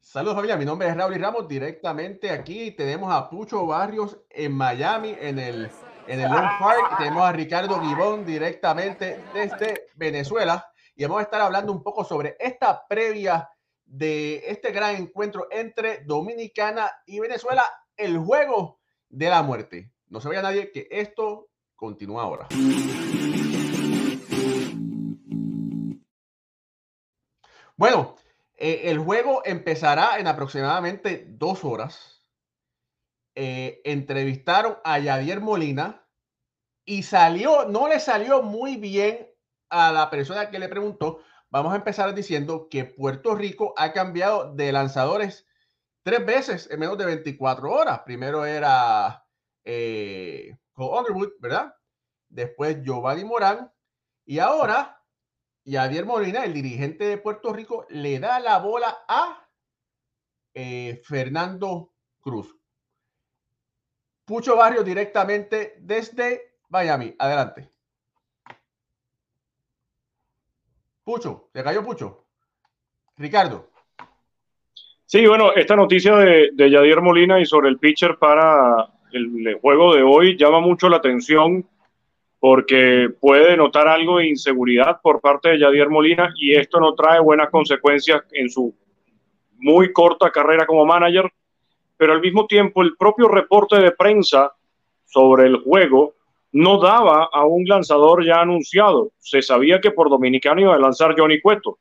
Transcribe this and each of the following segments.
Saludos familia, mi nombre es Raúl y Ramos, directamente aquí tenemos a Pucho Barrios en Miami, en el, en el Lone Park, tenemos a Ricardo Gibón directamente desde Venezuela y vamos a estar hablando un poco sobre esta previa de este gran encuentro entre Dominicana y Venezuela, el juego de la muerte. No se vaya nadie que esto continúa ahora. Bueno, eh, el juego empezará en aproximadamente dos horas. Eh, entrevistaron a Yadier Molina y salió, no le salió muy bien a la persona que le preguntó. Vamos a empezar diciendo que Puerto Rico ha cambiado de lanzadores tres veces en menos de 24 horas. Primero era eh, Cole Underwood, ¿verdad? Después Giovanni Morán y ahora y Adiel Molina, el dirigente de Puerto Rico, le da la bola a eh, Fernando Cruz. Pucho Barrio directamente desde Miami. Adelante. Pucho, ¿se cayó Pucho? Ricardo. Sí, bueno, esta noticia de, de Yadier Molina y sobre el pitcher para el juego de hoy llama mucho la atención porque puede notar algo de inseguridad por parte de Yadier Molina y esto no trae buenas consecuencias en su muy corta carrera como manager, pero al mismo tiempo el propio reporte de prensa sobre el juego no daba a un lanzador ya anunciado. Se sabía que por Dominicano iba a lanzar Johnny Cueto,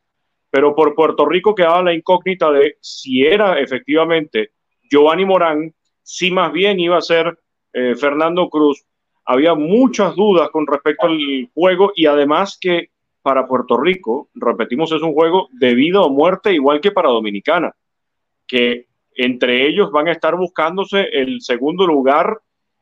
pero por Puerto Rico quedaba la incógnita de si era efectivamente Giovanni Morán, si más bien iba a ser eh, Fernando Cruz había muchas dudas con respecto al juego y además que para Puerto Rico, repetimos, es un juego de vida o muerte igual que para Dominicana, que entre ellos van a estar buscándose el segundo lugar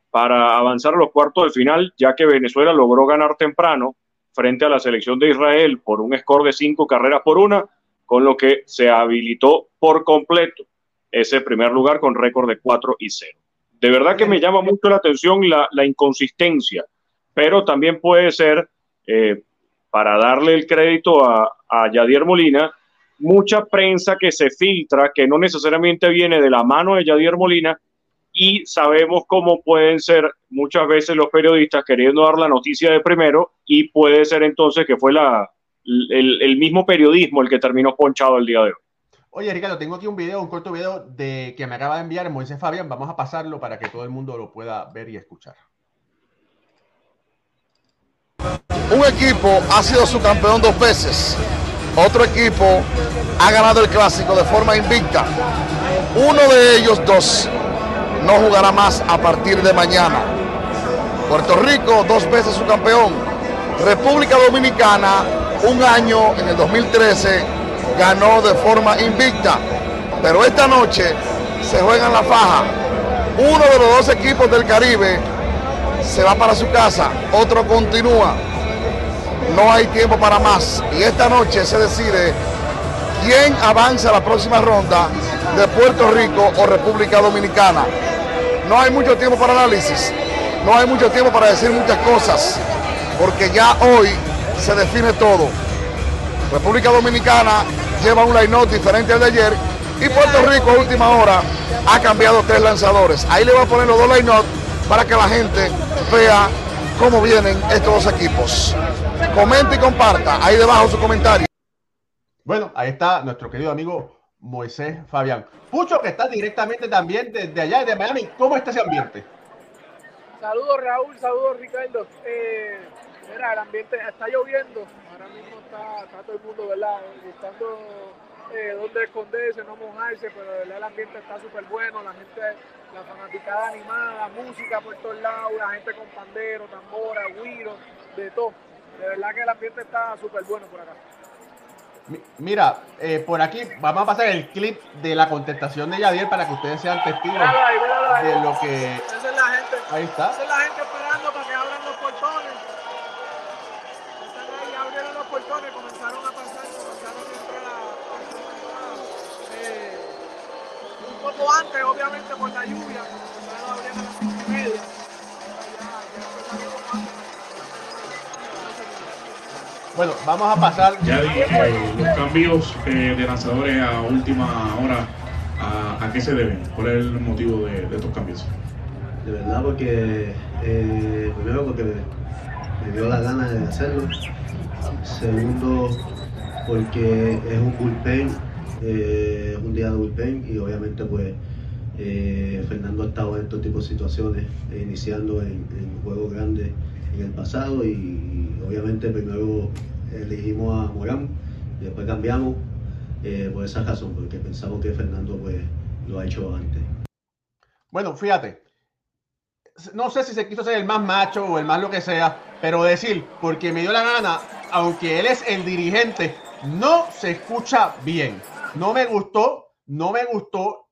para avanzar a los cuartos de final, ya que Venezuela logró ganar temprano frente a la selección de Israel por un score de cinco carreras por una, con lo que se habilitó por completo ese primer lugar con récord de 4 y 0 de verdad que me llama mucho la atención la, inconsistencia, pero también puede ser, eh, para darle el crédito a, a Yadier Molina, mucha prensa que se filtra, que no necesariamente viene de la mano de Yadier Molina, y sabemos cómo pueden ser muchas veces los periodistas queriendo dar la noticia de primero, y puede ser entonces que fue la, el, el mismo periodismo el que terminó ponchado el día de hoy. Oye, Ricardo, tengo aquí un video, un corto video de que me acaba de enviar Moisés Fabián. Vamos a pasarlo para que todo el mundo lo pueda ver y escuchar. Un equipo ha sido su campeón dos veces. Otro equipo ha ganado el clásico de forma invicta. Uno de ellos dos no jugará más a partir de mañana. Puerto Rico, dos veces su campeón. República Dominicana, un año en el 2013 ganó de forma invicta. Pero esta noche se juega en la faja. Uno de los dos equipos del Caribe se va para su casa, otro continúa. No hay tiempo para más. Y esta noche se decide quién avanza a la próxima ronda de Puerto Rico o República Dominicana. No hay mucho tiempo para análisis, no hay mucho tiempo para decir muchas cosas, porque ya hoy se define todo. República Dominicana lleva un line-up diferente al de ayer y Puerto Rico a última hora ha cambiado tres lanzadores. Ahí le va a poner los dos line-up para que la gente vea cómo vienen estos dos equipos. Comente y comparta ahí debajo su comentario. Bueno, ahí está nuestro querido amigo Moisés Fabián. Pucho, que está directamente también desde allá, de Miami. ¿Cómo está ese ambiente? Saludos Raúl, saludos Ricardo. Eh, mira, el ambiente está lloviendo. Está, todo el mundo, ¿verdad? Buscando eh, dónde esconderse, no mojarse, pero de verdad el ambiente está súper bueno. La gente, la fanaticada animada, música por todos lados, la gente con pandero, tambora, guiro, de todo. De verdad que el ambiente está súper bueno por acá. Mira, eh, por aquí vamos a pasar el clip de la contestación de Yadier para que ustedes sean testigos de lo que. Esa es la gente. Ahí está. Esa es la gente esperando para que abran los portones. Están ahí, abrieron los portones, comenzaron a pasar, comenzaron a entrar a. Eh, un poco antes, obviamente, por la lluvia. Comenzaron a abrir a las cinco y media. Bueno, vamos a pasar. Ya eh, los cambios eh, de lanzadores a última hora ¿A qué se deben? ¿Cuál es el motivo de, estos cambios? De verdad, porque eh, primero porque me, dio la gana de hacerlo. Segundo, porque es un bullpen, eh, un día de bullpen y obviamente pues eh, Fernando ha estado en estos tipos de situaciones, iniciando en, juegos grandes en el pasado y, obviamente primero elegimos a Morán, y después cambiamos por esa razón, porque pensamos que Fernando pues lo ha hecho antes. Bueno, fíjate, no sé si se quiso ser el más macho o el más lo que sea, pero decir, porque me dio la gana, aunque él es el dirigente, no se escucha bien. No me gustó, no me gustó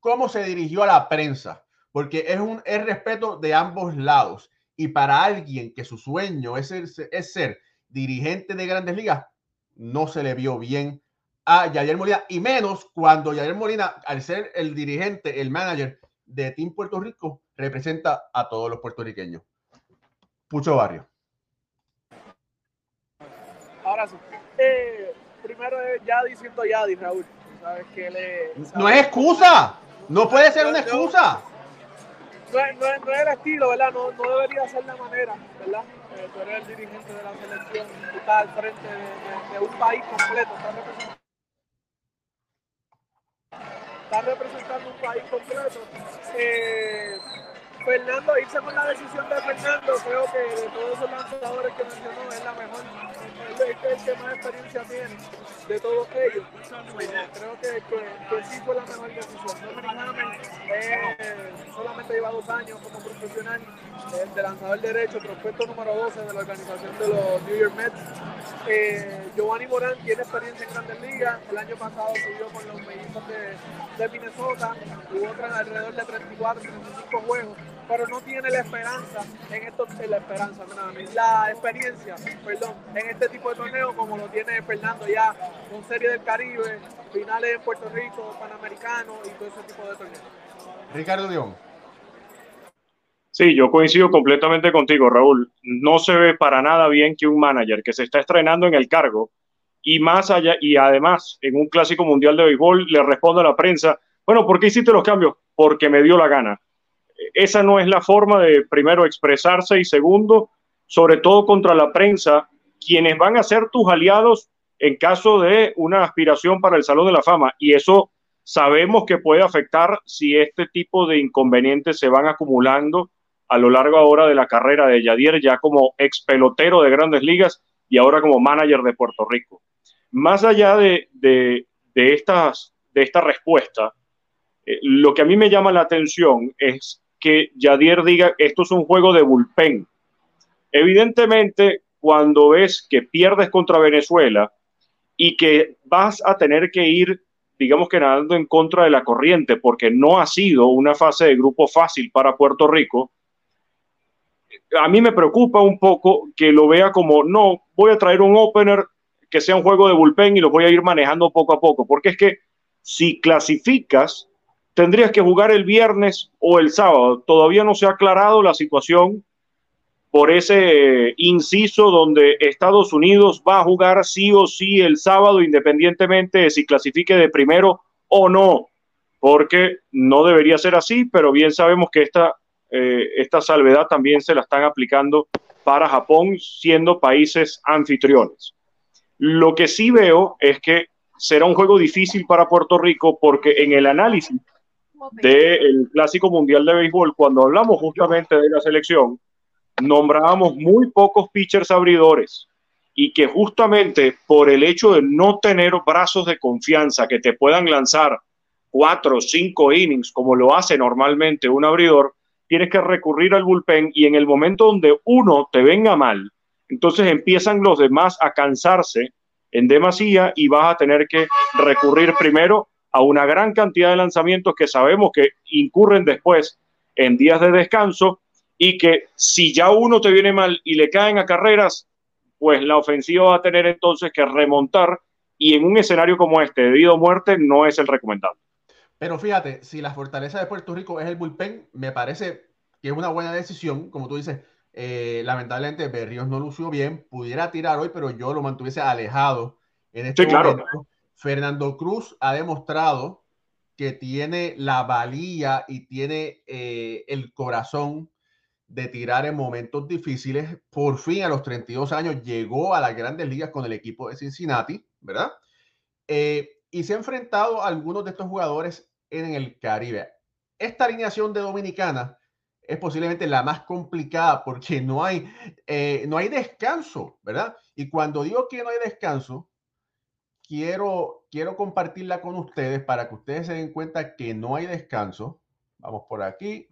cómo se dirigió a la prensa, porque es un es respeto de ambos lados. Y para alguien que su sueño es es ser dirigente de grandes ligas, no se le vio bien a Yadir Molina, y menos cuando Yadir Molina, al ser el dirigente, el manager de Team Puerto Rico, representa a todos los puertorriqueños. Pucho Barrio. Ahora sí. Eh, primero es Yadi siento Yadi, Raúl. Sabes que le, no es excusa. No puede ser una excusa. No, es, no, es, el estilo, ¿verdad? No, no debería ser la manera, ¿verdad? Eh, tú eres el dirigente de la selección, tú estás al frente de, de un país completo, estás representando está representando un país completo. Eh, Fernando, irse con la decisión de Fernando, creo que de todos esos lanzadores que mencionó es la mejor, es el que más experiencia tiene de todos ellos. creo que, que, sí fue la mejor decisión. Hammer eh, solamente lleva dos años como profesional el de lanzador derecho, prospecto número 12 de la organización de los New York Mets. Eh, Giovanni Morán tiene experiencia en Grandes Ligas, el año pasado subió con los mellizos de, de Minnesota, tuvo alrededor de 34, 35 juegos pero no tiene la esperanza en esto, la esperanza, la experiencia, perdón, en este tipo de torneos como lo tiene Fernando ya con Serie del Caribe, finales en Puerto Rico, Panamericano y todo ese tipo de torneos. Ricardo León. Sí, yo coincido completamente contigo, Raúl. No se ve para nada bien que un manager que se está estrenando en el cargo y más allá, y además en un clásico mundial de béisbol le responda a la prensa, bueno, ¿por qué hiciste los cambios? Porque me dio la gana esa no es la forma de, primero, expresarse y segundo, sobre todo contra la prensa, quienes van a ser tus aliados en caso de una aspiración para el Salón de la Fama. Y eso sabemos que puede afectar si este tipo de inconvenientes se van acumulando a lo largo ahora de la carrera de Yadier, ya como ex pelotero de grandes ligas y ahora como manager de Puerto Rico. Más allá de, de, estas, de esta respuesta, eh, lo que a mí me llama la atención es que Yadier diga esto es un juego de bullpen. Evidentemente, cuando ves que pierdes contra Venezuela y que vas a tener que ir, digamos que nadando en contra de la corriente, porque no ha sido una fase de grupo fácil para Puerto Rico, a mí me preocupa un poco que lo vea como, no, voy a traer un opener que sea un juego de bullpen y lo voy a ir manejando poco a poco, porque es que si clasificas, tendrías que jugar el viernes o el sábado. Todavía no se ha aclarado la situación por ese inciso donde Estados Unidos va a jugar sí o sí el sábado, independientemente de si clasifique de primero o no, porque no debería ser así, pero bien sabemos que esta, eh, esta salvedad también se la están aplicando para Japón, siendo países anfitriones. Lo que sí veo es que será un juego difícil para Puerto Rico porque en el análisis del Clásico Mundial de Béisbol, cuando hablamos justamente de la selección, nombrábamos muy pocos pitchers abridores y que justamente por el hecho de no tener brazos de confianza que te puedan lanzar cuatro o cinco innings como lo hace normalmente un abridor, tienes que recurrir al bullpen y en el momento donde uno te venga mal, entonces empiezan los demás a cansarse en demasía y vas a tener que recurrir primero a una gran cantidad de lanzamientos que sabemos que incurren después en días de descanso y que si ya uno te viene mal y le caen a carreras, pues la ofensiva va a tener entonces que remontar y en un escenario como este, debido a muerte, no es el recomendable. Pero fíjate, si la fortaleza de Puerto Rico es el bullpen, me parece que es una buena decisión, como tú dices, eh, lamentablemente Berríos no lució bien, pudiera tirar hoy, pero yo lo mantuviese alejado en este sí, Claro Fernando Cruz ha demostrado que tiene la valía y tiene eh, el corazón de tirar en momentos difíciles. Por fin, a los 32 años, llegó a las grandes ligas con el equipo de Cincinnati, ¿verdad? Eh, y se ha enfrentado a algunos de estos jugadores en el Caribe. Esta alineación de Dominicana es posiblemente la más complicada porque no hay, eh, no hay descanso, ¿verdad? Y cuando digo que no hay descanso, quiero, quiero compartirla con ustedes para que ustedes se den cuenta que no hay descanso. Vamos por aquí.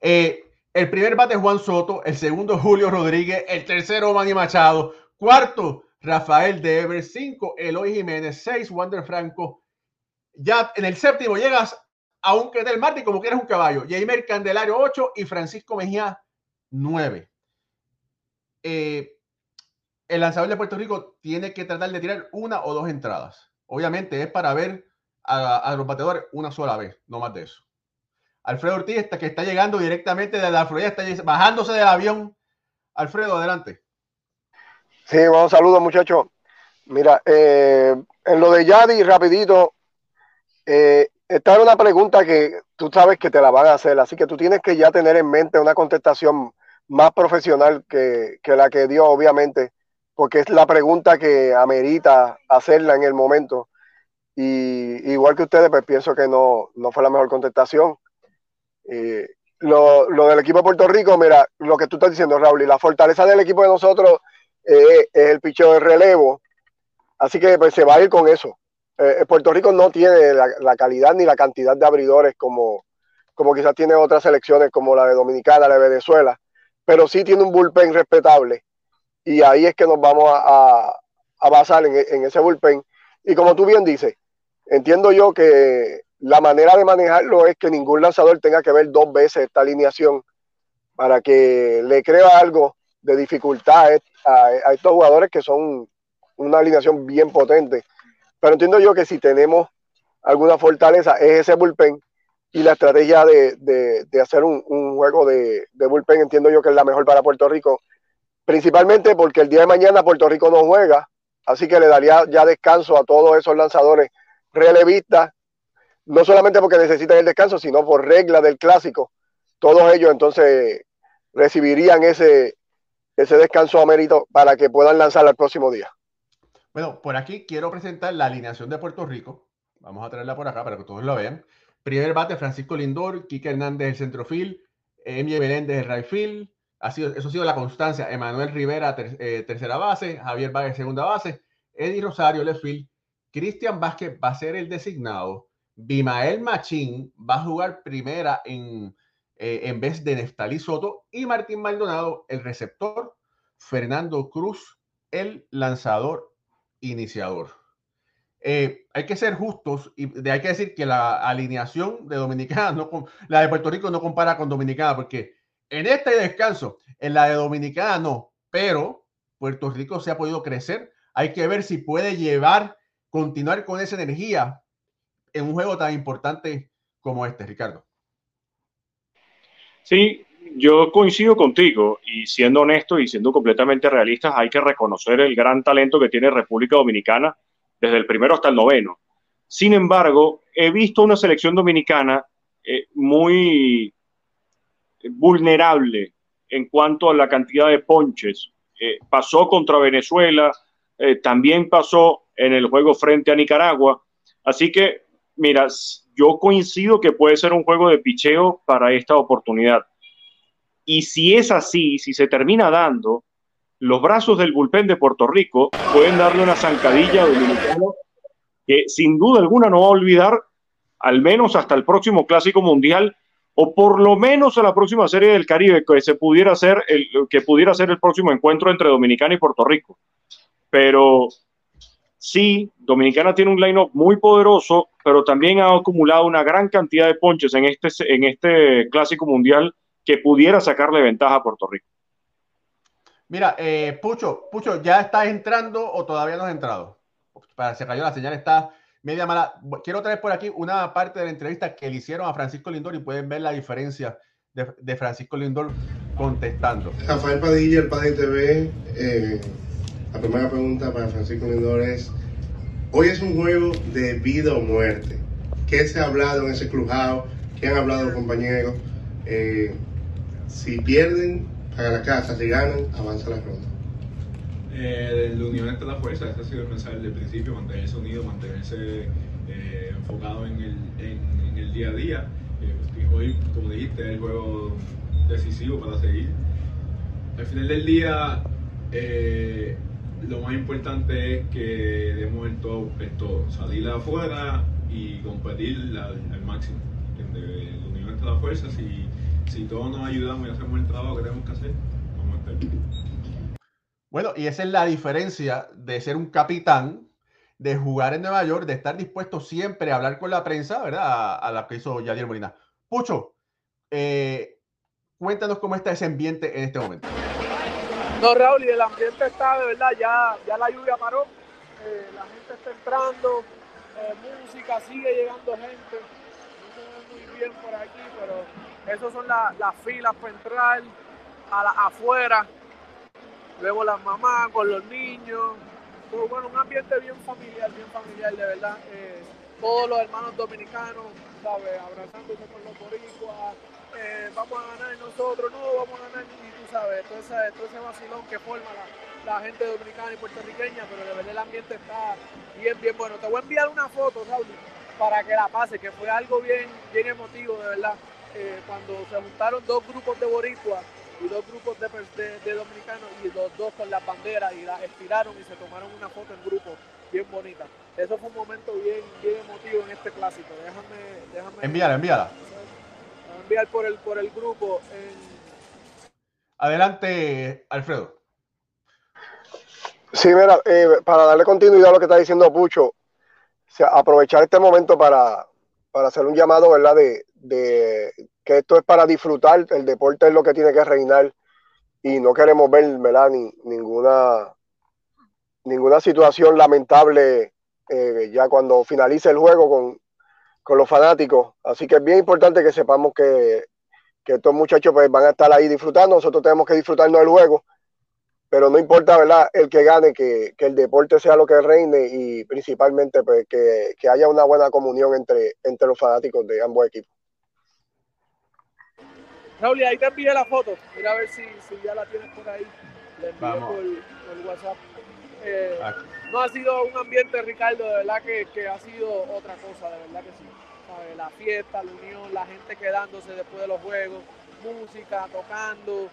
Eh, el primer bate Juan Soto, el segundo Julio Rodríguez, el tercero Manny Machado, cuarto Rafael Dever, cinco Eloy Jiménez, seis Wander Franco. Ya en el séptimo llegas aunque del Martín como quieras un caballo. Jaime Candelario 8 y Francisco Mejía 9. Eh, el lanzador de Puerto Rico tiene que tratar de tirar una o dos entradas. Obviamente es para ver a, los bateadores una sola vez, no más de eso. Alfredo Ortiz, que está llegando directamente de la Florida, está bajándose del avión. Alfredo, adelante. Sí, bueno, saludos muchachos. Mira, eh, en lo de Yadi, rapidito, eh, esta es una pregunta que tú sabes que te la van a hacer, así que tú tienes que ya tener en mente una contestación más profesional que, la que dio, obviamente, porque es la pregunta que amerita hacerla en el momento. Y igual que ustedes, pues pienso que no, fue la mejor contestación. Eh, lo, del equipo de Puerto Rico, mira, lo que tú estás diciendo, Raúl, y la fortaleza del equipo de nosotros eh, es el picheo de relevo. Así que pues, se va a ir con eso. Eh, Puerto Rico no tiene la, calidad ni la cantidad de abridores como, como quizás tiene otras selecciones como la de Dominicana, la de Venezuela, pero sí tiene un bullpen respetable y ahí es que nos vamos a, basar en, ese bullpen. Y como tú bien dices, entiendo yo que la manera de manejarlo es que ningún lanzador tenga que ver dos veces esta alineación para que le crea algo de dificultad a, a estos jugadores que son una alineación bien potente pero entiendo yo que si tenemos alguna fortaleza es ese bullpen y la estrategia de, hacer un, juego de, bullpen entiendo yo que es la mejor para Puerto Rico, principalmente porque el día de mañana Puerto Rico no juega, así que le daría ya descanso a todos esos lanzadores relevistas, no solamente porque necesitan el descanso, sino por regla del clásico, todos ellos entonces recibirían ese, ese descanso a mérito para que puedan lanzar el próximo día. Bueno, por aquí quiero presentar la alineación de Puerto Rico. Vamos a traerla por acá para que todos lo vean. Primer bate, Francisco Lindor, Quique Hernández, el centrofil, Emile Meléndez, el right Ha sido, eso ha sido la constancia. Emanuel Rivera, eh, tercera base, Javier Vargas, segunda base, Eddie Rosario, left field, Cristian Vázquez va a ser el designado, Bimael Machín va a jugar primera en, eh, en vez de Neftalí Soto y Martín Maldonado, el receptor, Fernando Cruz, el lanzador iniciador. Eh, hay que ser justos y hay que decir que la alineación de Dominicana, no, la de Puerto Rico no compara con Dominicana, porque en este descanso, en la de Dominicana no, pero Puerto Rico se ha podido crecer. Hay que ver si puede llevar, continuar con esa energía en un juego tan importante como este, Ricardo. Sí, yo coincido contigo y siendo honesto y siendo completamente realistas, hay que reconocer el gran talento que tiene República Dominicana desde el primero hasta el noveno. Sin embargo, he visto una selección dominicana eh, muy vulnerable en cuanto a la cantidad de ponches. Eh, pasó contra Venezuela, eh, también pasó en el juego frente a Nicaragua. Así que, mira, yo coincido que puede ser un juego de picheo para esta oportunidad. Y si es así, si se termina dando, los brazos del bullpen de Puerto Rico pueden darle una zancadilla a Dominicano que sin duda alguna no va a olvidar, al menos hasta el próximo Clásico Mundial, o por lo menos a la próxima Serie del Caribe, que, se pudiera ser el, que pudiera ser el próximo encuentro entre Dominicana y Puerto Rico. Pero sí, Dominicana tiene un line-up muy poderoso, pero también ha acumulado una gran cantidad de ponches en este, en este Clásico Mundial que pudiera sacarle ventaja a Puerto Rico. Mira, eh, Pucho, Pucho, ¿ya estás entrando o todavía no has entrado? Para, se cayó la señal, está media mala. Quiero traer por aquí una parte de la entrevista que le hicieron a Francisco Lindor y pueden ver la diferencia de, Francisco Lindor contestando. Rafael Padilla, el Padre TV. Eh, la primera pregunta para Francisco Lindor es: Hoy es un juego de vida o muerte. ¿qué se ha hablado en ese clubhouse? ¿Qué han hablado los compañeros? Eh, si pierden, para la casa, si ganan, avanza la ronda. Eh, la unión entre las fuerzas, ese ha sido el mensaje desde el principio, mantenerse unido, mantenerse eh, enfocado en el, día a día. Eh, hoy, como dijiste, es el juego decisivo para seguir. Al final del día, lo más importante es que demos el todo, el todo salir afuera y competir al, máximo. La unión entre las fuerzas y si todos nos ayudamos y hacemos el trabajo que tenemos que hacer, vamos a estar bien. Bueno, y esa es la diferencia de ser un capitán, de jugar en Nueva York, de estar dispuesto siempre a hablar con la prensa, ¿verdad? A, la que hizo Yadier Molina. Pucho, eh, cuéntanos cómo está ese ambiente en este momento. No, Raúl, y el ambiente está de verdad, ya, ya la lluvia paró, eh, la gente está entrando, eh, música, sigue llegando gente. No se ve muy bien por aquí, pero esas son la, las filas para entrar a la, afuera. Luego las mamás con los niños. Todo, bueno, un ambiente bien familiar, bien familiar, de verdad. Eh, todos los hermanos dominicanos, ¿sabes? Abrazándose con los boricuas. Eh, vamos a ganar nosotros, no, vamos a ganar, y tú sabes, todo ese, todo ese vacilón que forma la, la, gente dominicana y puertorriqueña, pero de verdad el ambiente está bien, bien bueno. Te voy a enviar una foto, Raúl, para que la pase, que fue algo bien, bien emotivo, de verdad, eh, cuando se juntaron dos grupos de boricuas y dos grupos de, de, de, dominicanos y los dos con las banderas y las estiraron y se tomaron una foto en grupo bien bonita. Eso fue un momento bien, bien emotivo en este clásico. Déjame, déjame envíala, envíala. Enviar por el, por el grupo. En... Adelante, Alfredo. Sí, mira, eh, para darle continuidad a lo que está diciendo Pucho, o sea, aprovechar este momento para, para hacer un llamado, ¿verdad? De, de que esto es para disfrutar, el deporte es lo que tiene que reinar y no queremos ver. Ni, ninguna, ninguna situación lamentable eh, ya cuando finalice el juego con, con, los fanáticos. Así que es bien importante que sepamos que, que estos muchachos pues, van a estar ahí disfrutando, nosotros tenemos que disfrutarnos del juego, pero no importa, ¿verdad? El que gane, que, que el deporte sea lo que reine y principalmente pues, que, que haya una buena comunión entre, entre los fanáticos de ambos equipos. Raúl, ahí te envié la foto. Mira a ver si, si ya la tienes por ahí. Le envío por, por, WhatsApp. Eh, no ha sido un ambiente, Ricardo, de verdad que, que, ha sido otra cosa, de verdad que sí. ¿Sabe? La fiesta, la unión, la gente quedándose después de los juegos, música, tocando.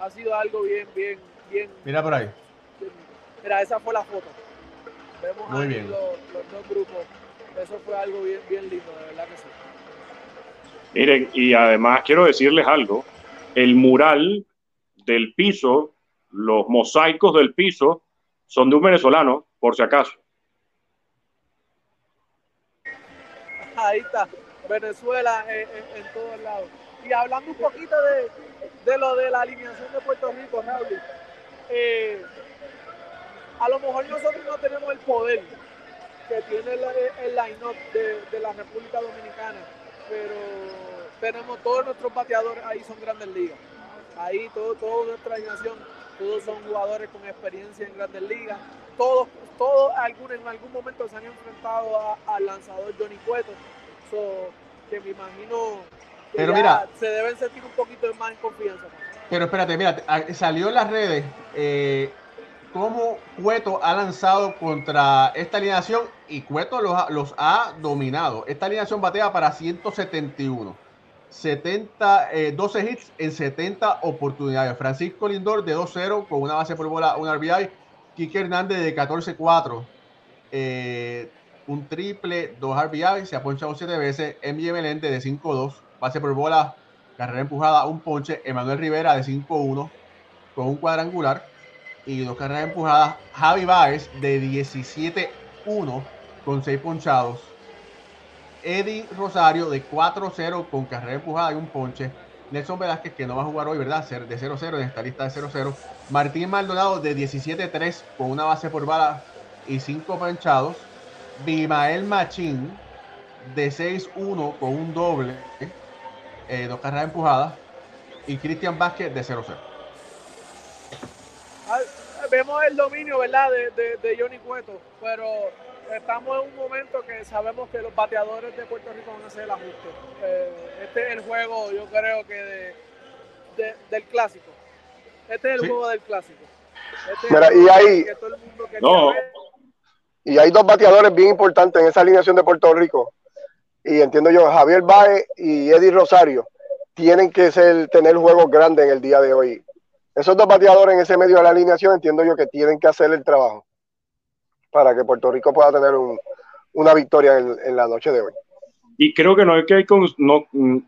Ha sido algo bien, bien, bien. Mira por ahí. Bien. Mira, esa fue la foto. Vemos Muy ahí bien. Los, los dos grupos. Eso fue algo bien, bien lindo, de verdad que sí. Miren, y además quiero decirles algo, el mural del piso, los mosaicos del piso, son de un venezolano, por si acaso. Ahí está, Venezuela en, en, en todos lados. Y hablando un poquito de, de, lo de la alineación de Puerto Rico, Raúl, eh, a lo mejor nosotros no tenemos el poder que tiene el, el line-up de, de la República Dominicana, pero tenemos todos nuestros bateadores ahí son grandes ligas. Ahí todo, toda nuestra alineación, todos son jugadores con experiencia en grandes ligas. Todos, todos algún, en algún momento se han enfrentado al lanzador Johnny Cueto. So, que me imagino que pero mira, se deben sentir un poquito más en confianza. Pero espérate, mira, salió en las redes eh, cómo Cueto ha lanzado contra esta alineación y Cueto los, los ha dominado. Esta alineación batea para 171. 70, eh, 12 hits en 70 oportunidades. Francisco Lindor de 2-0 con una base por bola, un RBI. Kike Hernández de 14-4. Eh, un triple, dos RBI, se ha ponchado 7 veces. MJ Melende de 5-2, base por bola, carrera empujada, un ponche. Emanuel Rivera de 5-1 con un cuadrangular y dos carreras empujadas. Javi Baez de 17-1 con 6 ponchados. Eddie Rosario de 4-0 con carrera empujada y un ponche. Nelson Velázquez, que no va a jugar hoy, ¿verdad? De 0-0 en esta lista de 0-0. Martín Maldonado de 17-3 con una base por bala y 5 ponchados. Bimael Machín de 6-1 con un doble, eh, dos carreras empujadas. Y Cristian Vázquez de 0-0. Vemos el dominio, ¿verdad? De, de, de Johnny Cueto, pero estamos en un momento que sabemos que los bateadores de Puerto Rico van a hacer el ajuste. Eh, este es el juego, yo creo que de, de, del clásico. Este es el Sí. juego del clásico. Este Mira, y ahí- que todo el mundo quería No. Y hay dos bateadores bien importantes en esa alineación de Puerto Rico. Y entiendo yo, Javier Baez y Eddie Rosario tienen que ser, tener juegos grandes en el día de hoy. Esos dos bateadores en ese medio de la alineación entiendo yo que tienen que hacer el trabajo para que Puerto Rico pueda tener un- una victoria en, la noche de hoy. Y creo que no hay que no, mm,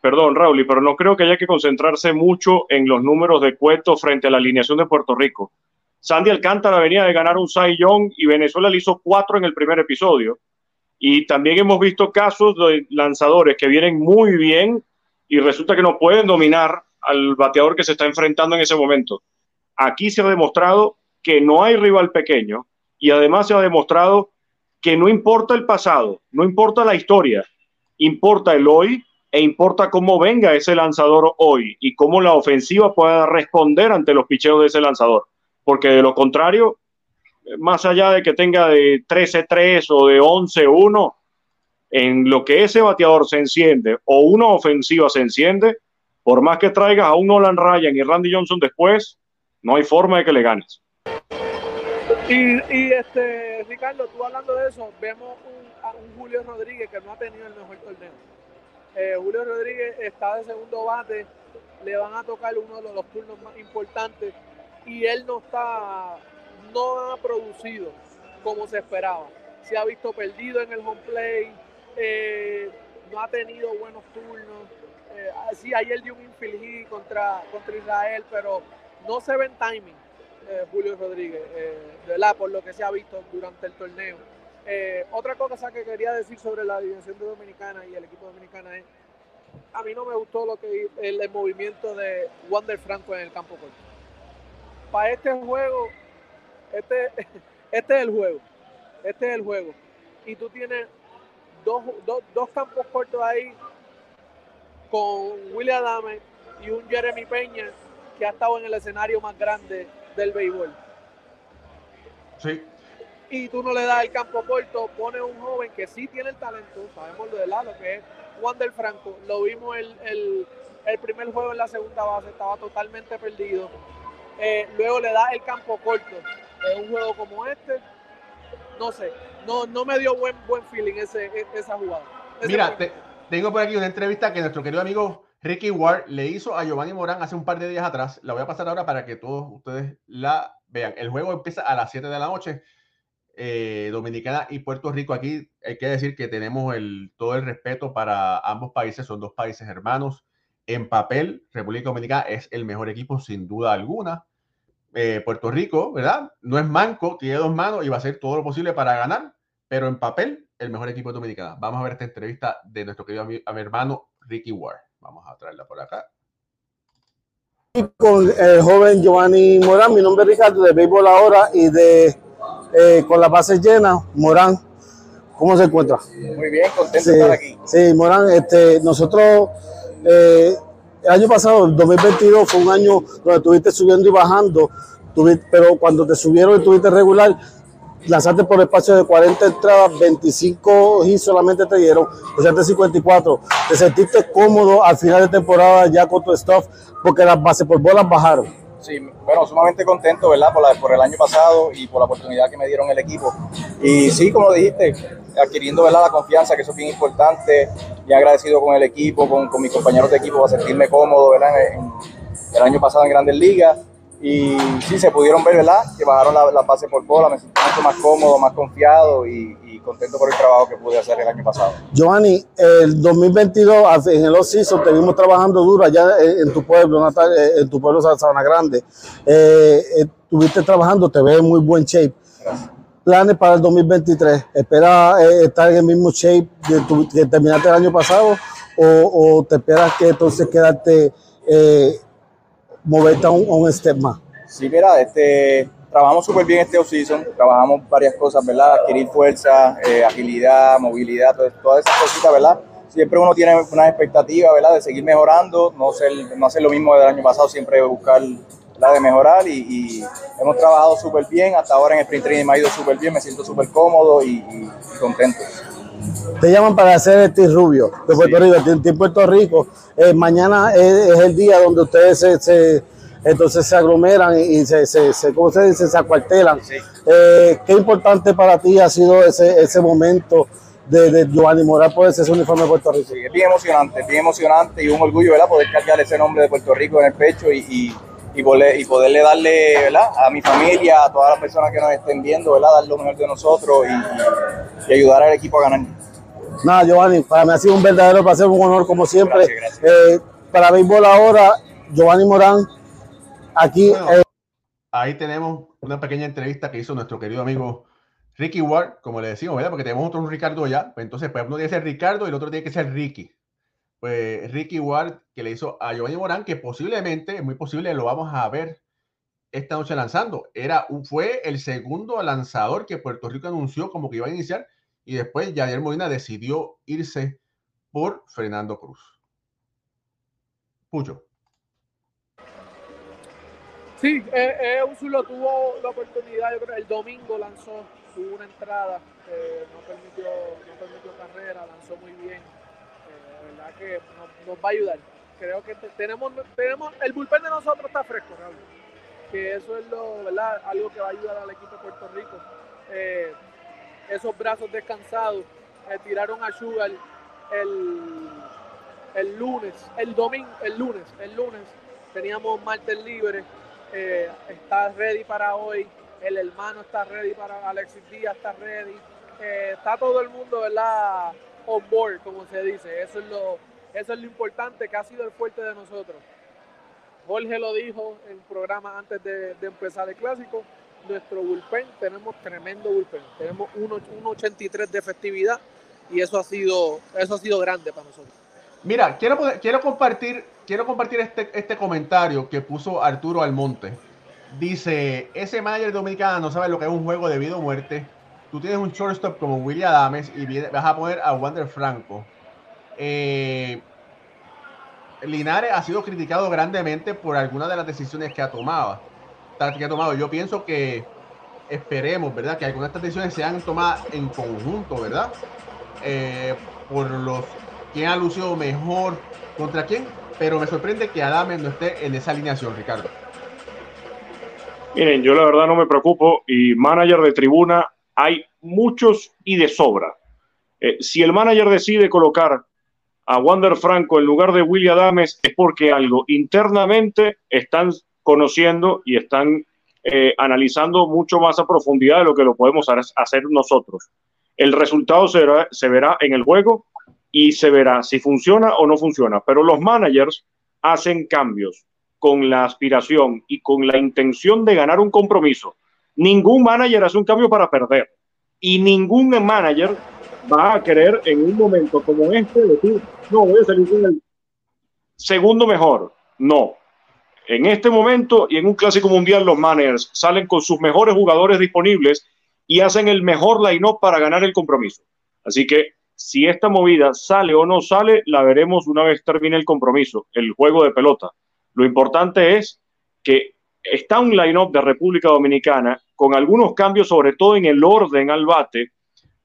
perdón, Raúl, pero no creo que haya que concentrarse mucho en los números de Cueto frente a la alineación de Puerto Rico. Sandy Alcántara venía de ganar un Cy Young y Venezuela le hizo cuatro en el primer episodio. Y también hemos visto casos de lanzadores que vienen muy bien y resulta que no pueden dominar al bateador que se está enfrentando en ese momento. Aquí se ha demostrado que no hay rival pequeño y además se ha demostrado que no importa el pasado, no importa la historia, importa el hoy e importa cómo venga ese lanzador hoy y cómo la ofensiva pueda responder ante los picheos de ese lanzador. Porque de lo contrario, más allá de que tenga de 13-3 o de 11-1, en lo que ese bateador se enciende o una ofensiva se enciende, por más que traigas a un Nolan Ryan y Randy Johnson después, no hay forma de que le ganes. Y, y este, Ricardo, tú hablando de eso, vemos un, un Julio Rodríguez que no ha tenido el mejor torneo. Eh, Julio Rodríguez está de segundo bate, le van a tocar uno de los turnos más importantes y él no está, no ha producido como se esperaba. Se ha visto perdido en el home play, eh, no ha tenido buenos turnos. Eh, sí, ayer dio un infield contra, contra Israel, pero no se ve en timing eh, Julio Rodríguez, eh, verdad, por lo que se ha visto durante el torneo. Eh, otra cosa que quería decir sobre la división de Dominicana y el equipo dominicana es, a mí no me gustó lo que el, el movimiento de Wander Franco en el campo corto. Para este juego, este, este es el juego, este es el juego. Y tú tienes dos, dos, dos campos cortos ahí con William Adame y un Jeremy Peña que ha estado en el escenario más grande del béisbol. Sí. Y tú no le das el campo corto, pones un joven que sí tiene el talento, sabemos de verdad lo que es Wander Franco. Lo vimos el, el, el primer juego en la segunda base, estaba totalmente perdido. Eh, luego le das el campo corto. En un juego como este, no sé, no, no me dio buen, buen feeling ese, esa jugada. Ese Mira, te- tengo por aquí una entrevista que nuestro querido amigo Ricky Ward le hizo a Giovanni Morán hace un par de días atrás. La voy a pasar ahora para que todos ustedes la vean. El juego empieza a las 7 de la noche. eh, Dominicana y Puerto Rico. Aquí hay que decir que tenemos el, todo el respeto para ambos países. Son dos países hermanos. En papel, República Dominicana es el mejor equipo sin duda alguna. Eh, Puerto Rico, ¿verdad? No es manco, tiene dos manos y va a hacer todo lo posible para ganar, pero en papel, el mejor equipo es Dominicana. Vamos a ver esta entrevista de nuestro querido ami- a mi hermano Ricky Ward. Vamos a traerla por acá. con el joven Giovanni Morán. Mi nombre es Ricardo de Béisbol Ahora y de eh, con las bases llenas. Morán, ¿cómo se encuentra? Muy bien, contento Sí, de estar aquí. sí, Morán, este, nosotros eh, el año pasado, el 2022, fue un año donde estuviste subiendo y bajando, tuviste- pero cuando te subieron y estuviste regular, lanzaste por espacio de 40 entradas, 25 y solamente te dieron, lanzaste 54. ¿Te sentiste cómodo al final de temporada ya con tu stuff? Porque las bases por bolas bajaron. Sí, bueno, sumamente contento, ¿verdad? Por, la- por el año pasado y por la oportunidad que me dieron el equipo. Y sí, como dijiste, adquiriendo, ¿verdad? La confianza, que eso es bien importante. Y agradecido con el equipo, con, con mis compañeros de equipo, a sentirme cómodo, ¿verdad? En- en- el año pasado en Grandes Ligas. Y sí, se pudieron ver, ¿verdad? Que bajaron la, la base por bola, me sentí mucho más cómodo, más confiado y, y contento por el trabajo que pude hacer el año pasado. Giovanni, el 2022, al- en el off-season, te vimos trabajando duro allá en, en tu pueblo, natal, eh, en tu pueblo Sa- Sabana Grande. Eh, eh, estuviste trabajando, te ves en muy buen shape. Planes para el 2023, ¿esperas eh, estar en el mismo shape que, tu- que terminaste el año pasado o, o te esperas que entonces quedarte, eh, moverte a un, a step más? Sí, mira, este, trabajamos súper bien este off-season, trabajamos varias cosas, ¿verdad? Adquirir fuerza, eh, agilidad, movilidad, todas esas cositas, ¿verdad? Siempre uno tiene una expectativa, ¿verdad? De seguir mejorando, no, ser, no hacer lo mismo del año pasado, siempre buscar la de mejorar y, hemos trabajado súper bien. Hasta ahora en el sprint training me ha ido súper bien, me siento súper cómodo y contento. Te llaman para hacer el Team Rubio de Puerto Rico, el Puerto Rico. Eh, mañana es, es el día donde ustedes se, se- entonces se aglomeran y se, se, se- ¿cómo se dice? Se acuartelan. Eh, ¿Qué importante para ti ha sido ese, ese momento de, de Giovanni Moral ponerse ese uniforme de Puerto Rico? Sí, es bien emocionante, es bien emocionante y un orgullo, ¿verdad? Poder cargar ese nombre de Puerto Rico en el pecho y, y, y poder- y poderle darle, ¿verdad? A mi familia, a todas las personas que nos estén viendo, ¿verdad? Dar lo mejor de nosotros y, y ayudar al equipo a ganar. Nada, Giovanni, para mí ha sido un verdadero placer, un honor como siempre. Gracias, Eh, para béisbol ahora, Giovanni Morán, aquí. Bueno, eh, ahí tenemos una pequeña entrevista que hizo nuestro querido amigo Ricky Ward, como le decimos, ¿verdad? Porque tenemos otro Ricardo ya. Pues entonces, pues uno tiene que ser Ricardo y el otro tiene que ser Ricky. Pues Ricky Ward que le hizo a Giovanni Morán, que posiblemente, es muy posible, lo vamos a ver esta noche lanzando. Era, fue el segundo lanzador que Puerto Rico anunció como que iba a iniciar y después Yadier Molina decidió irse por Fernando Cruz. Pucho. Sí, eh, eh, Úsulo tuvo la oportunidad, yo creo, el domingo lanzó, una entrada, eh, no, permitió, carrera, lanzó muy bien. Eh, de verdad que nos, va a ayudar. Creo que te- tenemos, tenemos, el bullpen de nosotros está fresco, Raúl. Que eso es lo, ¿verdad? algo que va a ayudar al equipo de Puerto Rico. Esos brazos descansados, eh, tiraron a Sugar el, el lunes, el domingo, el lunes, el lunes teníamos martes libre, eh, está ready para hoy, el hermano está ready para Alexis Díaz está ready, eh, está todo el mundo, ¿verdad? On board, como se dice, eso es lo, eso es lo importante que ha sido el fuerte de nosotros. Jorge lo dijo en el programa antes de, de empezar el clásico, nuestro bullpen, tenemos tremendo bullpen, tenemos 1.83 de efectividad y eso ha sido, eso ha sido grande para nosotros. Mira, quiero, quiero compartir, quiero compartir este, este comentario que puso Arturo Almonte. Dice, ese manager dominicano no sabe lo que es un juego de vida o muerte. Tú tienes un shortstop como William Adames y vas a poner a Wander Franco. Eh, Linares ha sido criticado grandemente por algunas de las decisiones que ha tomado. Ha tomado. Yo pienso que esperemos, ¿verdad? Que algunas de estas decisiones sean tomadas en conjunto, ¿verdad? Eh, por los quién ha lucido mejor contra quién, pero me sorprende que Adames no esté en esa alineación, Ricardo. Miren, yo la verdad no me preocupo y manager de tribuna hay muchos y de sobra. Eh, si el manager decide colocar a Wander Franco en lugar de Willy Adames es porque algo internamente están conociendo y están eh, analizando mucho más a profundidad de lo que lo podemos ha- hacer nosotros. El resultado se verá, en el juego y se verá si funciona o no funciona. Pero los managers hacen cambios con la aspiración y con la intención de ganar un compromiso. Ningún manager hace un cambio para perder. Y ningún manager va a querer en un momento como este decir, no, voy a salir segundo mejor. No. En este momento y en un clásico mundial, los managers salen con sus mejores jugadores disponibles y hacen el mejor line-up para ganar el compromiso. Así que si esta movida sale o no sale, la veremos una vez termine el compromiso, el juego de pelota. Lo importante es que está un line-up de República Dominicana con algunos cambios, sobre todo en el orden al bate,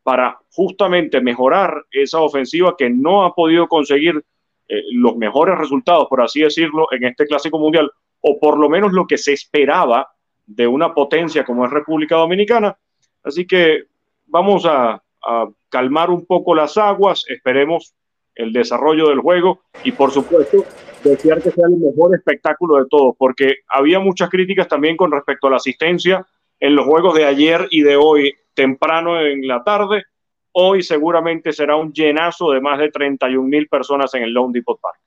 para justamente mejorar esa ofensiva que no ha podido conseguir eh, los mejores resultados, por así decirlo, en este clásico mundial, o por lo menos lo que se esperaba de una potencia como es República Dominicana. Así que vamos a, a calmar un poco las aguas, esperemos el desarrollo del juego y por supuesto desear que sea el mejor espectáculo de todos, porque había muchas críticas también con respecto a la asistencia en los juegos de ayer y de hoy temprano en la tarde. Hoy seguramente será un llenazo de más de 31 mil personas en el Lone Depot Park.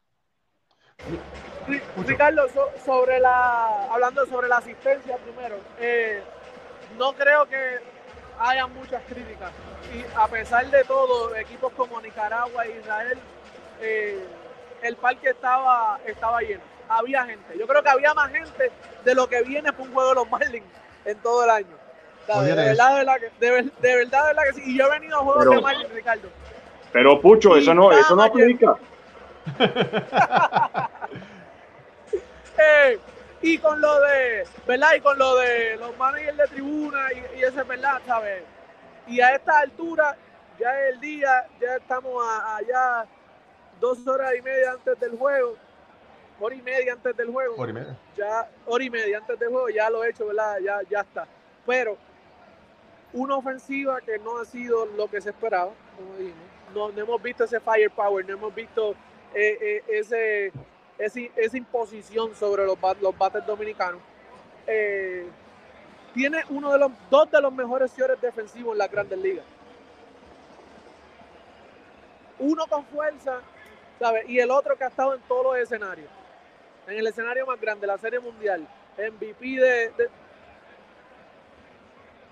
Ri- Ricardo, so- sobre la, hablando sobre la asistencia primero, eh, no creo que haya muchas críticas. Y a pesar de todo, equipos como Nicaragua e Israel, eh, el parque estaba, estaba lleno. Había gente. Yo creo que había más gente de lo que viene por un juego de los Marlins en todo el año. De, verdad, de, verdad que, de, ver- de verdad, de verdad que sí. Y yo he venido a juegos Pero- de Marlins, Ricardo. Pero Pucho, eso no, eso no aplica. Eh, Y con lo de, ¿verdad? Y con lo de los managers de tribuna y, y ese, ¿verdad? ¿Sabes? Y a esta altura, ya es el día, ya estamos a- allá dos horas y media antes del juego, hora y media antes del juego. Hora y media. Ya, hora y media antes del juego, ya lo he hecho, ¿verdad? Ya, ya está. Pero una ofensiva que no ha sido lo que se esperaba, como dijimos. No, hemos visto ese firepower, no hemos visto eh, eh, ese, ese- esa imposición sobre los, los bates dominicanos. Eh, tiene uno de los dos de los mejores señores defensivos en las grandes ligas. Uno con fuerza, ¿sabes? Y el otro que ha estado en todos los escenarios. En el escenario más grande, la Serie Mundial, MVP de, de-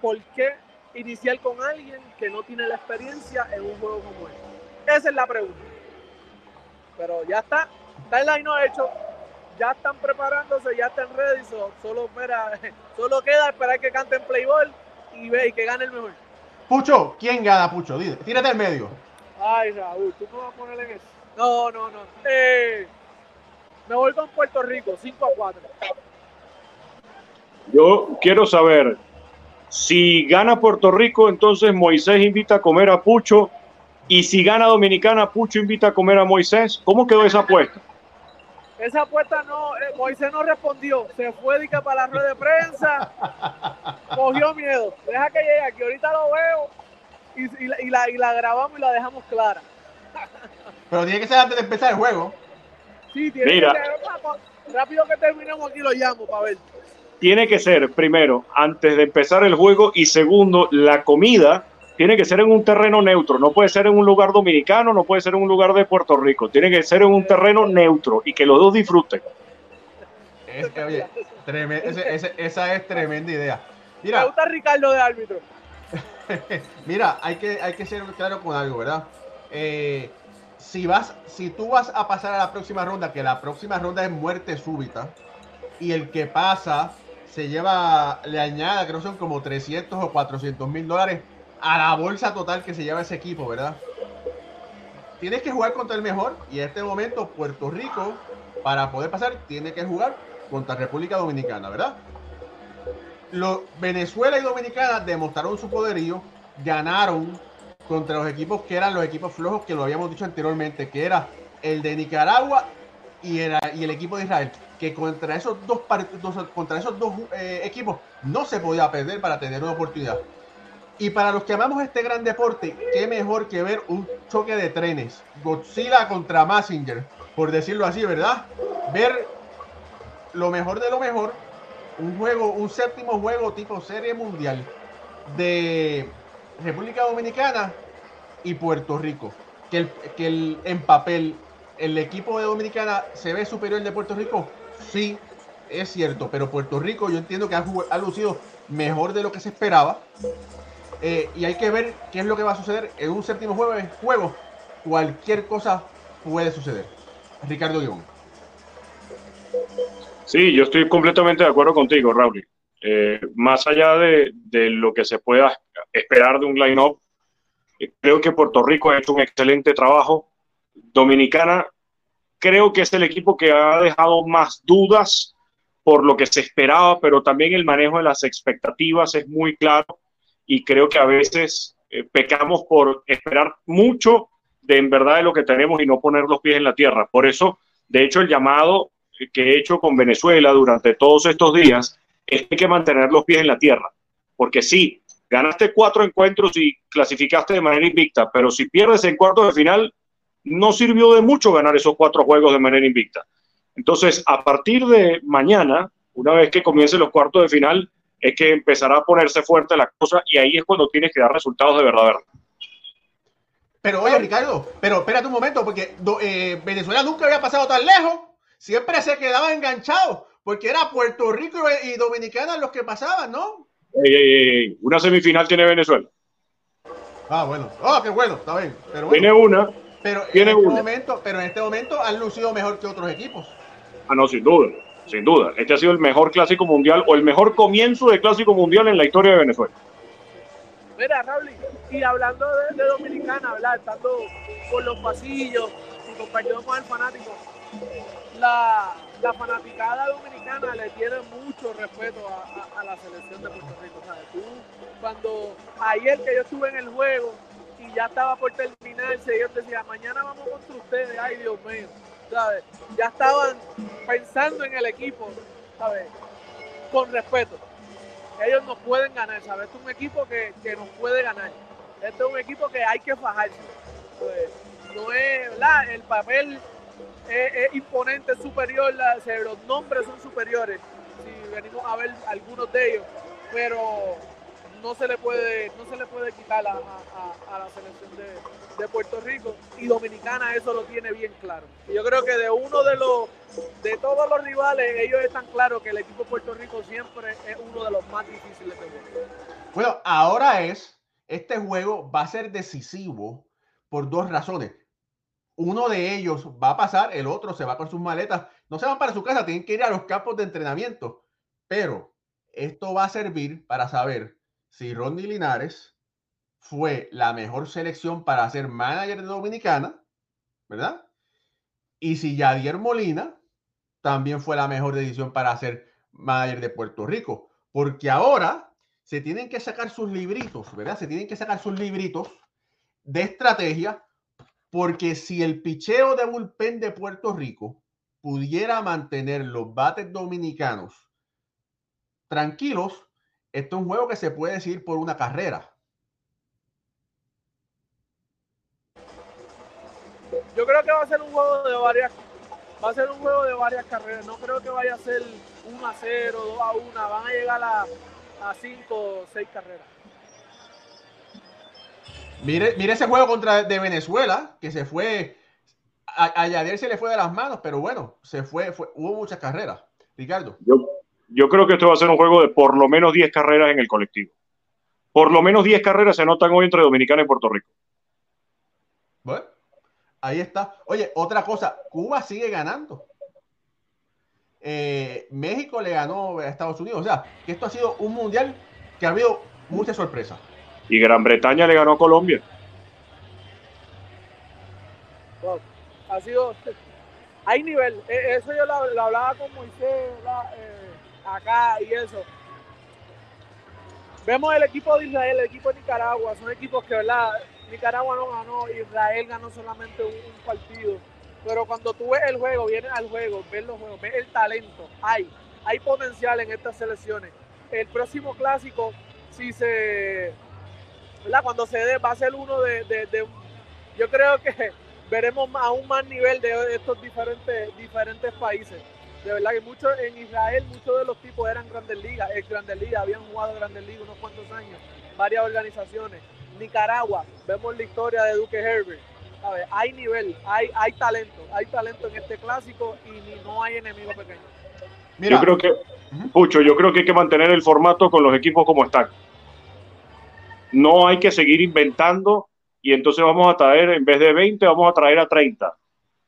¿Por qué iniciar con alguien que no tiene la experiencia en un juego como este? Esa es la pregunta. Pero ya está, está el line hecho, ya están preparándose, ya están ready, so- solo, mira, solo queda esperar que canten Playboy y ve y que gane el mejor. Pucho, ¿quién gana, Pucho? Dile, tírate al medio. Ay, Raúl, tú me vas a poner en eso. No, no, no. Eh, me voy con Puerto Rico, 5 a 4. Yo quiero saber si gana Puerto Rico, entonces Moisés invita a comer a Pucho. Y si gana Dominicana, Pucho invita a comer a Moisés. ¿Cómo quedó esa apuesta? Esa apuesta no, eh, Moisés no respondió. Se fue dica para la red de prensa. cogió miedo. Deja que llegue aquí. Ahorita lo veo y, y la, y la- y la grabamos y la dejamos clara. Pero tiene que ser antes de empezar el juego. Sí, tiene Mira. que ser. Rápido que terminemos aquí lo llamo para ver. Tiene que ser, primero, antes de empezar el juego. Y segundo, la comida tiene que ser en un terreno neutro. No puede ser en un lugar dominicano, no puede ser en un lugar de Puerto Rico. Tiene que ser en un terreno neutro y que los dos disfruten. Es- oye, treme- ese- ese- esa es tremenda idea. Me gusta Ricardo de árbitro. mira, hay que, hay que ser claro con algo, ¿verdad? Eh, si vas, si tú vas a pasar a la próxima ronda, que la próxima ronda es muerte súbita, y el que pasa se lleva, le añada, creo que son como 300 o 400 mil dólares a la bolsa total que se lleva ese equipo, ¿verdad? Tienes que jugar contra el mejor, y en este momento Puerto Rico, para poder pasar, tiene que jugar contra República Dominicana, ¿verdad? Lo- Venezuela y Dominicana demostraron su poderío, ganaron contra los equipos que eran los equipos flojos que lo habíamos dicho anteriormente, que era el de Nicaragua y, era, y el equipo de Israel, que contra esos dos, contra esos dos eh, equipos no se podía perder para tener una oportunidad. Y para los que amamos este gran deporte, qué mejor que ver un choque de trenes, Godzilla contra Massinger, por decirlo así, ¿verdad? Ver lo mejor de lo mejor, un juego, un séptimo juego tipo serie mundial de República Dominicana y Puerto Rico. Que, el, que el- en papel el equipo de Dominicana se ve superior al de Puerto Rico, sí, es cierto, pero Puerto Rico yo entiendo que ha, lucido mejor de lo que se esperaba. Eh, y hay que ver qué es lo que va a suceder en un séptimo juego. juego. Cualquier cosa puede suceder. Ricardo Guión. Sí, yo estoy completamente de acuerdo contigo, Raúl. Eh, más allá de, de lo que se pueda esperar de un line-up, eh, creo que Puerto Rico ha hecho un excelente trabajo. Dominicana creo que es el equipo que ha dejado más dudas por lo que se esperaba, pero también el manejo de las expectativas es muy claro y creo que a veces eh, pecamos por esperar mucho de en verdad de lo que tenemos y no poner los pies en la tierra. Por eso, de hecho, el llamado que he hecho con Venezuela durante todos estos días es que hay que mantener los pies en la tierra. Porque sí, ganaste cuatro encuentros y clasificaste de manera invicta, pero si pierdes en cuartos de final, no sirvió de mucho ganar esos cuatro juegos de manera invicta. Entonces, a partir de mañana, una vez que comiencen los cuartos de final, es que empezará a ponerse fuerte la cosa y ahí es cuando tienes que dar resultados de verdad. verdad. Pero oye, Ricardo, pero espérate un momento, porque eh, Venezuela nunca había pasado tan lejos. Siempre se quedaba enganchado, porque era Puerto Rico y Dominicana los que pasaban, ¿no? Ey, ey, ey, una semifinal tiene Venezuela. Ah, bueno. Oh, qué bueno, está bien. Pero bueno, Tiene una, pero en este momento, pero en este momento han lucido mejor que otros equipos. Ah, no, sin duda, sin duda. Este ha sido el mejor clásico mundial o el mejor comienzo de clásico mundial en la historia de Venezuela. Mira, Raúl, y hablando de, de Dominicana, ¿verdad? Estando por los pasillos y compartiendo con el fanático, la, la fanaticada dominicana le tiene mucho respeto a, la selección de Puerto Rico. ¿sabes? Tú, cuando ayer que yo estuve en el juego ya estaba por terminarse, ellos decían, mañana vamos contra ustedes, ay Dios mío, ¿sabes? Ya estaban pensando en el equipo, ¿sabes? Con respeto. Ellos nos pueden ganar, ¿sabes? Este es un equipo que, que nos puede ganar. Este es un equipo que hay que fajarse. Pues, no es, ¿verdad? El papel es, imponente, es superior, los nombres son superiores, si venimos a ver algunos de ellos, pero no se le puede, no se le puede quitar a, la selección de, Puerto Rico y Dominicana eso lo tiene bien claro. Yo creo que de uno de los, de todos los rivales, ellos están claros que el equipo de Puerto Rico siempre es uno de los más difíciles de ver. Bueno, ahora es, este juego va a ser decisivo por dos razones uno de ellos va a pasar, el otro se va con sus maletas. No se van para su casa, tienen que ir a los campos de entrenamiento. Pero esto va a servir para saber si Ronnie Linares fue la mejor selección para ser manager de Dominicana, ¿verdad? Y si Yadier Molina también fue la mejor decisión para ser manager de Puerto Rico. Porque ahora se tienen que sacar sus libritos, ¿verdad? Se tienen que sacar sus libritos de estrategia porque si el picheo de bullpen de Puerto Rico pudiera mantener los bates dominicanos tranquilos, esto es un juego que se puede decir por una carrera. Yo creo que va a ser un juego de varias va a ser un juego de varias carreras. No creo que vaya a ser 1 a 0, 2 a 1. Van a llegar a, a 5 o 6 carreras. Mire, mire ese juego contra de Venezuela, que se fue, a, Yadier se le fue de las manos, pero bueno, se fue, fue hubo muchas carreras. Ricardo. Yo, yo creo que esto va a ser un juego de por lo menos 10 carreras en el colectivo. Por lo menos 10 carreras se anotan hoy entre Dominicana y Puerto Rico. Bueno, ahí está. Oye, otra cosa, Cuba sigue ganando. Eh, México le ganó a Estados Unidos. O sea, que esto ha sido un mundial que ha habido muchas sorpresas y Gran Bretaña le ganó a Colombia. ha sido. Hay nivel. E, eso yo lo, hablaba con Moisés eh, acá y eso. Vemos el equipo de Israel, el equipo de Nicaragua. Son equipos que, ¿verdad? Nicaragua no ganó, Israel ganó solamente un, partido. Pero cuando tú ves el juego, vienes al juego, ves los juegos, ves el talento. Hay, hay potencial en estas selecciones. El próximo clásico, si se cuando se dé, va a ser uno de, de, yo creo que veremos aún más nivel de estos diferentes, diferentes países. De verdad que muchos en Israel, muchos de los tipos eran grandes ligas, ex grandes ligas, habían jugado grandes ligas unos cuantos años, varias organizaciones. Nicaragua, vemos la historia de Duque Herbert. Hay nivel, hay, hay talento, hay talento en este clásico y no hay enemigo pequeño. yo creo que, Pucho, yo creo que hay que mantener el formato con los equipos como están. No hay que seguir inventando y entonces vamos a traer, en vez de 20, vamos a traer a 30,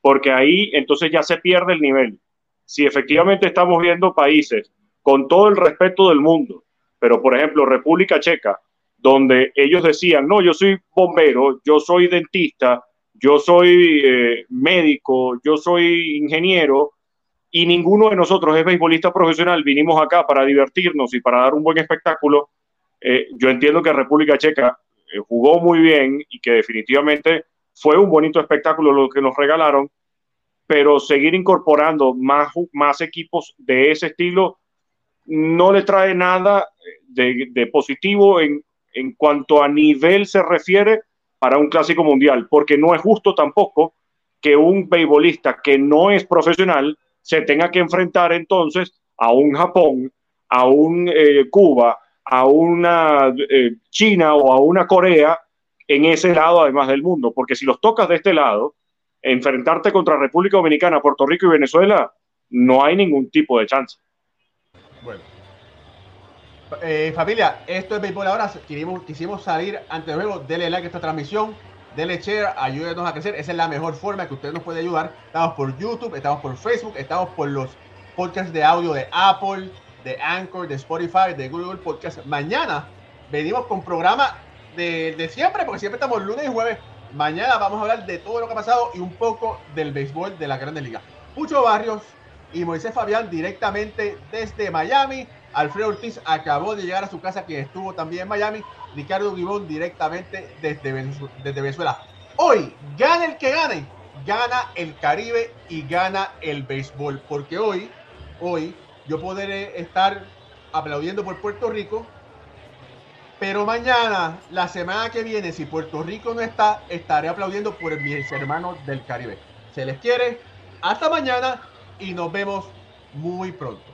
porque ahí entonces ya se pierde el nivel. Si efectivamente estamos viendo países con todo el respeto del mundo, pero por ejemplo República Checa, donde ellos decían, no, yo soy bombero, yo soy dentista, yo soy eh, médico, yo soy ingeniero, y ninguno de nosotros es beisbolista profesional, vinimos acá para divertirnos y para dar un buen espectáculo, eh, yo entiendo que República Checa eh, jugó muy bien y que definitivamente fue un bonito espectáculo lo que nos regalaron, pero seguir incorporando más, más equipos de ese estilo no le trae nada de, de positivo en, en cuanto a nivel se refiere para un clásico mundial, porque no es justo tampoco que un beisbolista que no es profesional se tenga que enfrentar entonces a un Japón, a un eh, Cuba, a una eh, China o a una Corea en ese lado además del mundo, porque si los tocas de este lado, enfrentarte contra República Dominicana, Puerto Rico y Venezuela, no hay ningún tipo de chance. Bueno. Eh, familia, esto es Béisbol ahora. Quisimos, quisimos salir antes de luego. Dele like a esta transmisión. Dele share, ayúdenos a crecer. Esa es la mejor forma que usted nos puede ayudar. Estamos por YouTube, estamos por Facebook, estamos por los podcasts de audio de Apple, de Anchor, de Spotify, de Google Podcast. Mañana venimos con programa de, siempre, porque siempre estamos lunes y jueves. Mañana vamos a hablar de todo lo que ha pasado y un poco del béisbol de la Grandes Ligas. Pucho Barrios, y Moisés Fabián directamente desde Miami. Alfredo Ortiz acabó de llegar a su casa, que estuvo también en Miami. Ricardo Gibón directamente desde, Venezuela. Hoy, gane el que gane, gana el Caribe y gana el béisbol. Porque hoy, hoy, yo podré estar aplaudiendo por Puerto Rico, pero mañana, la semana que viene, si Puerto Rico no está, estaré aplaudiendo por mis hermanos del Caribe. Se les quiere. Hasta mañana y nos vemos muy pronto.